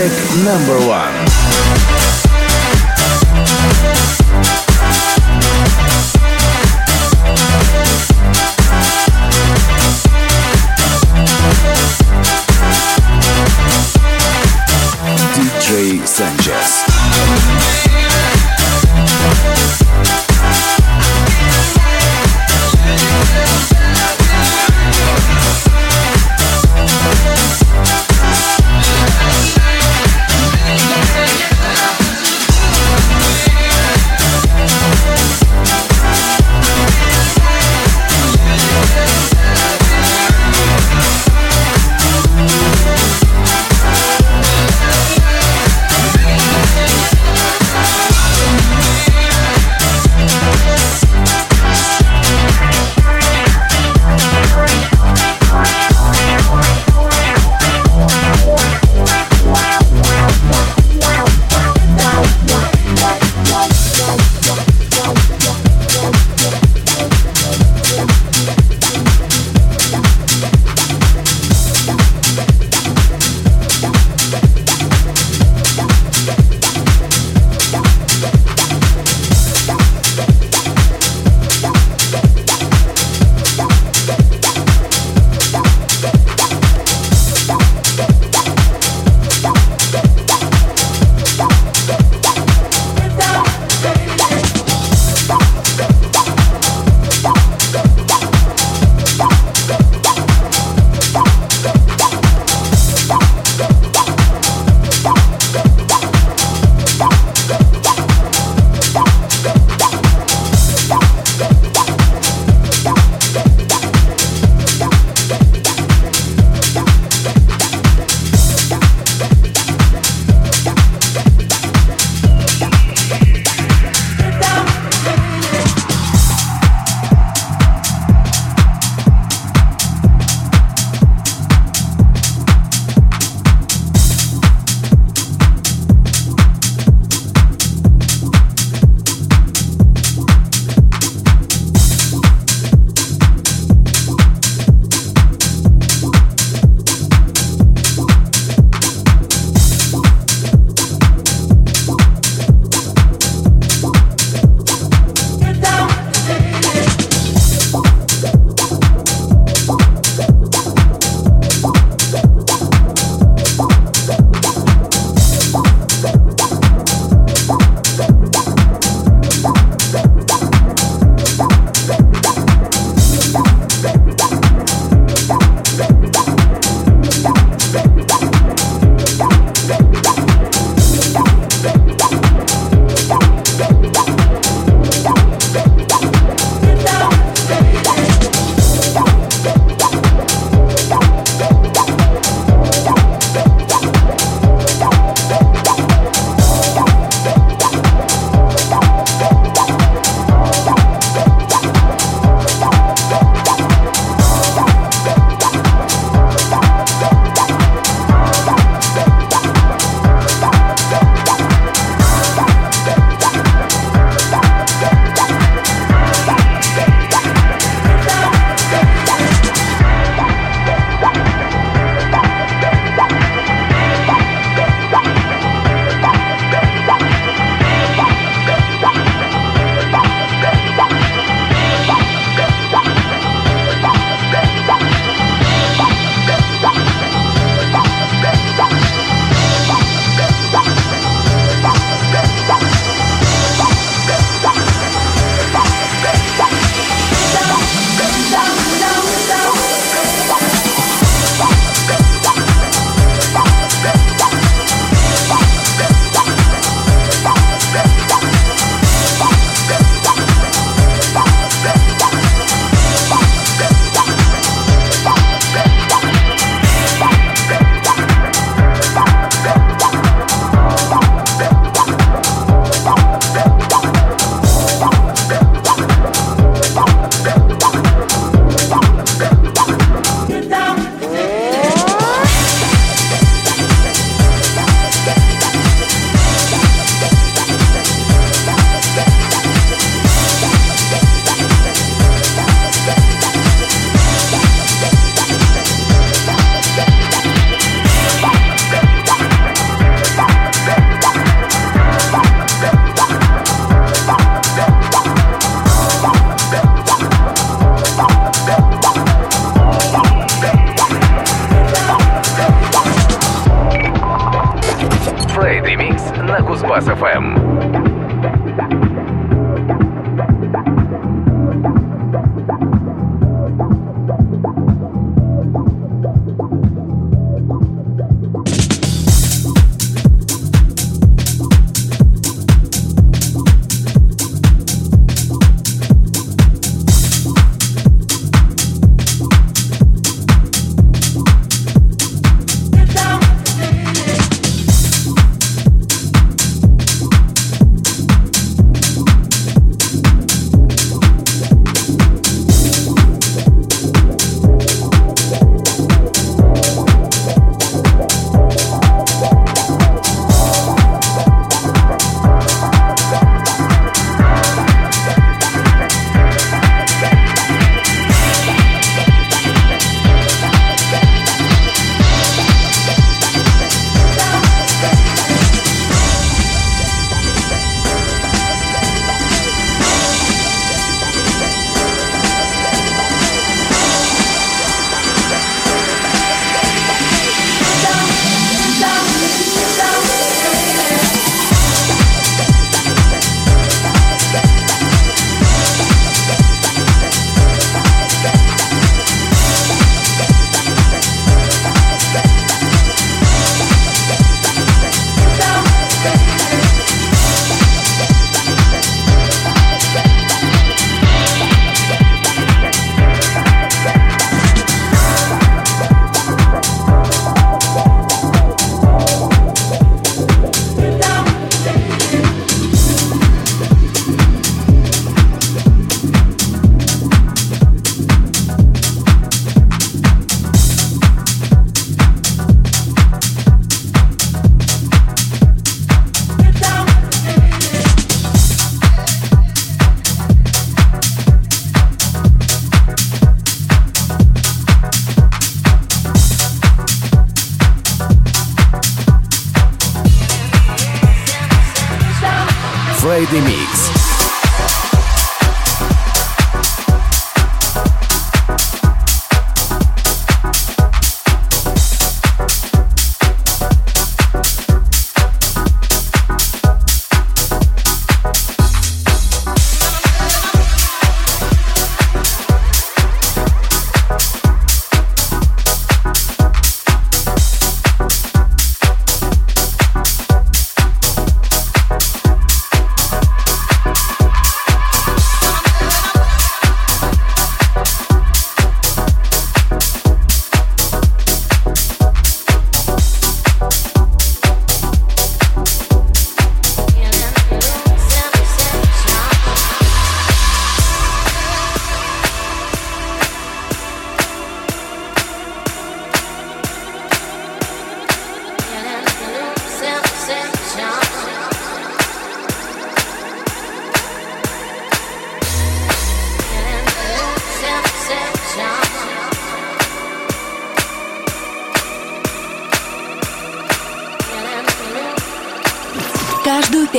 music number one.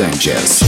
Sanchez.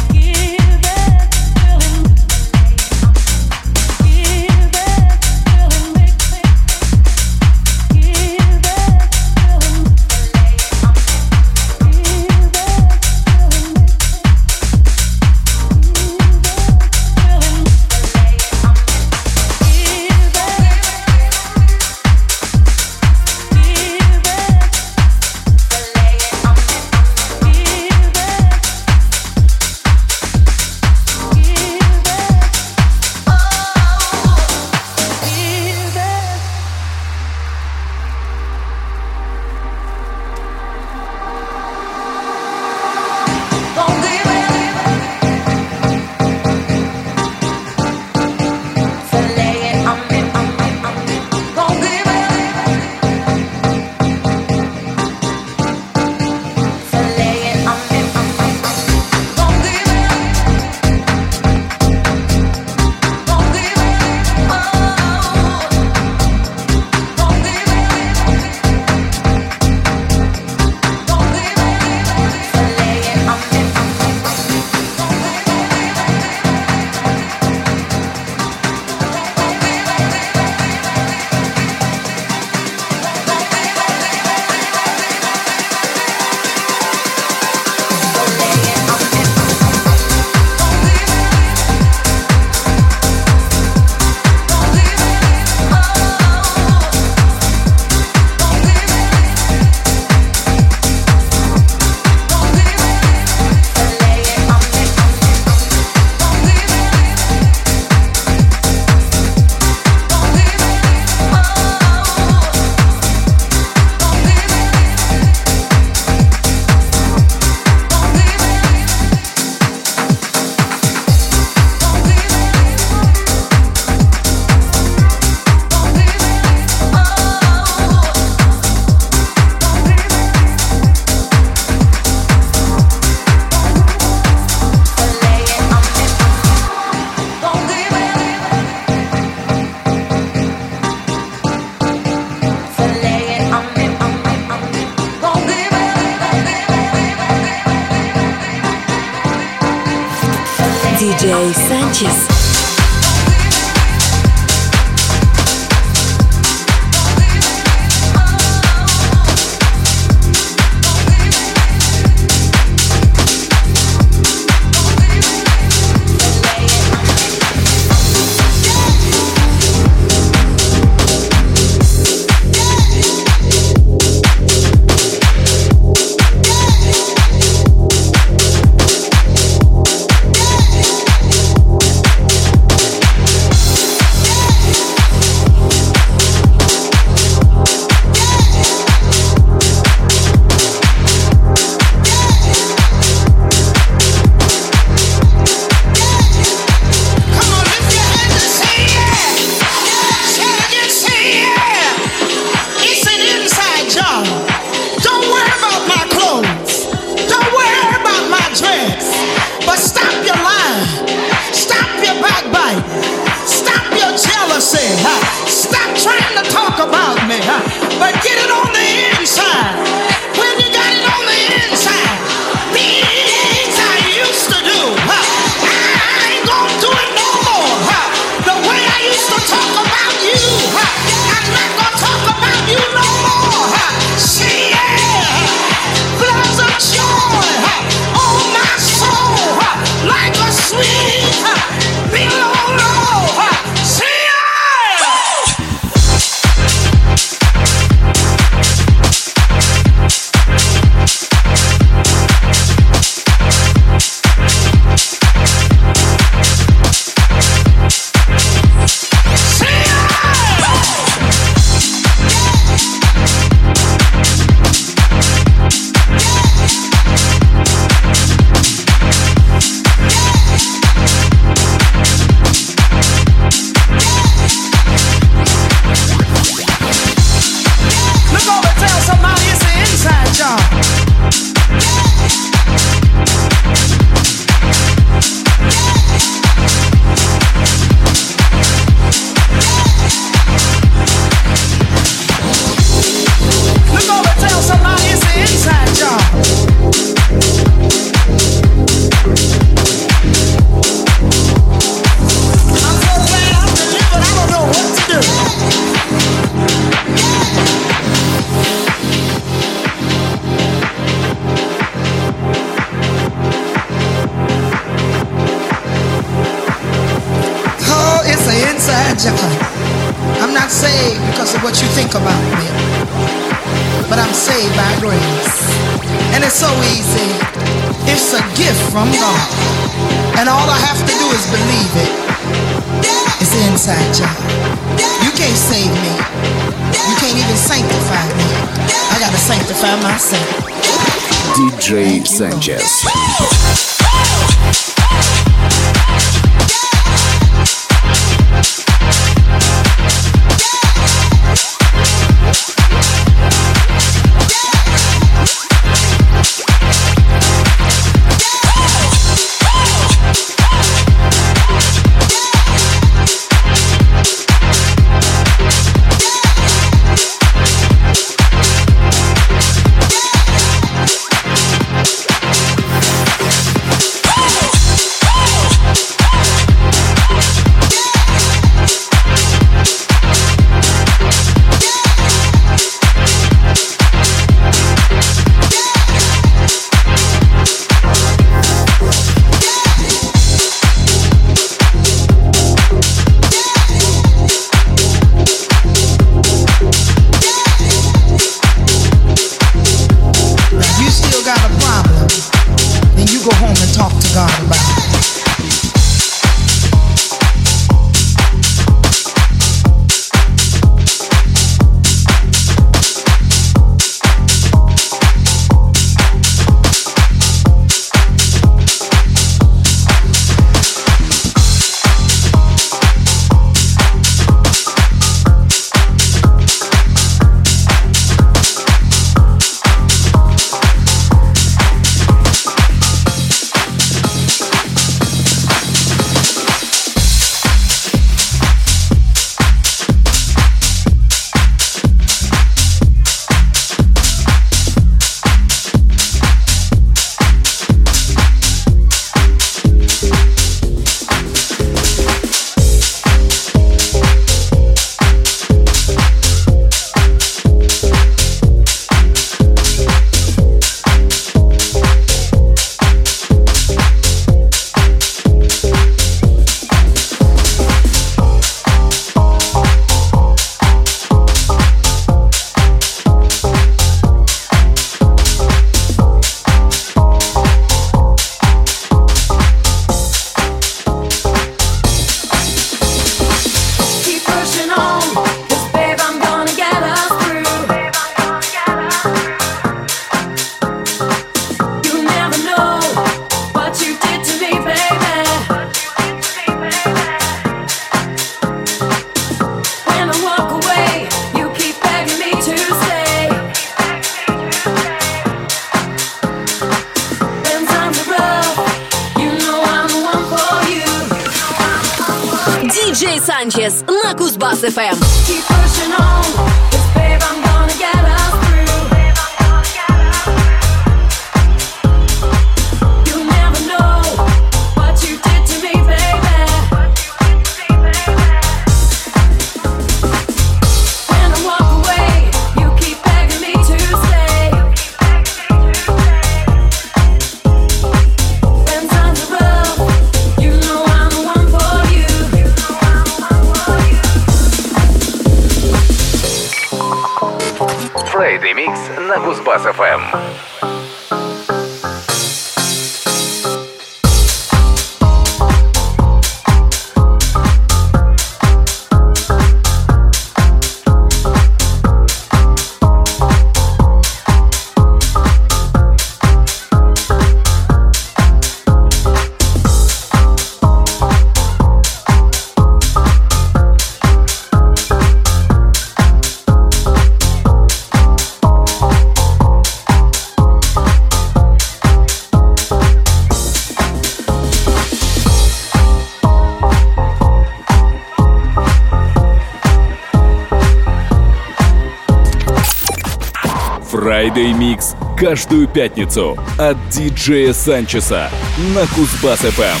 Каждую пятницу от диджея Санчеса на Кузбасс-ФМ.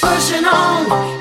pushing on.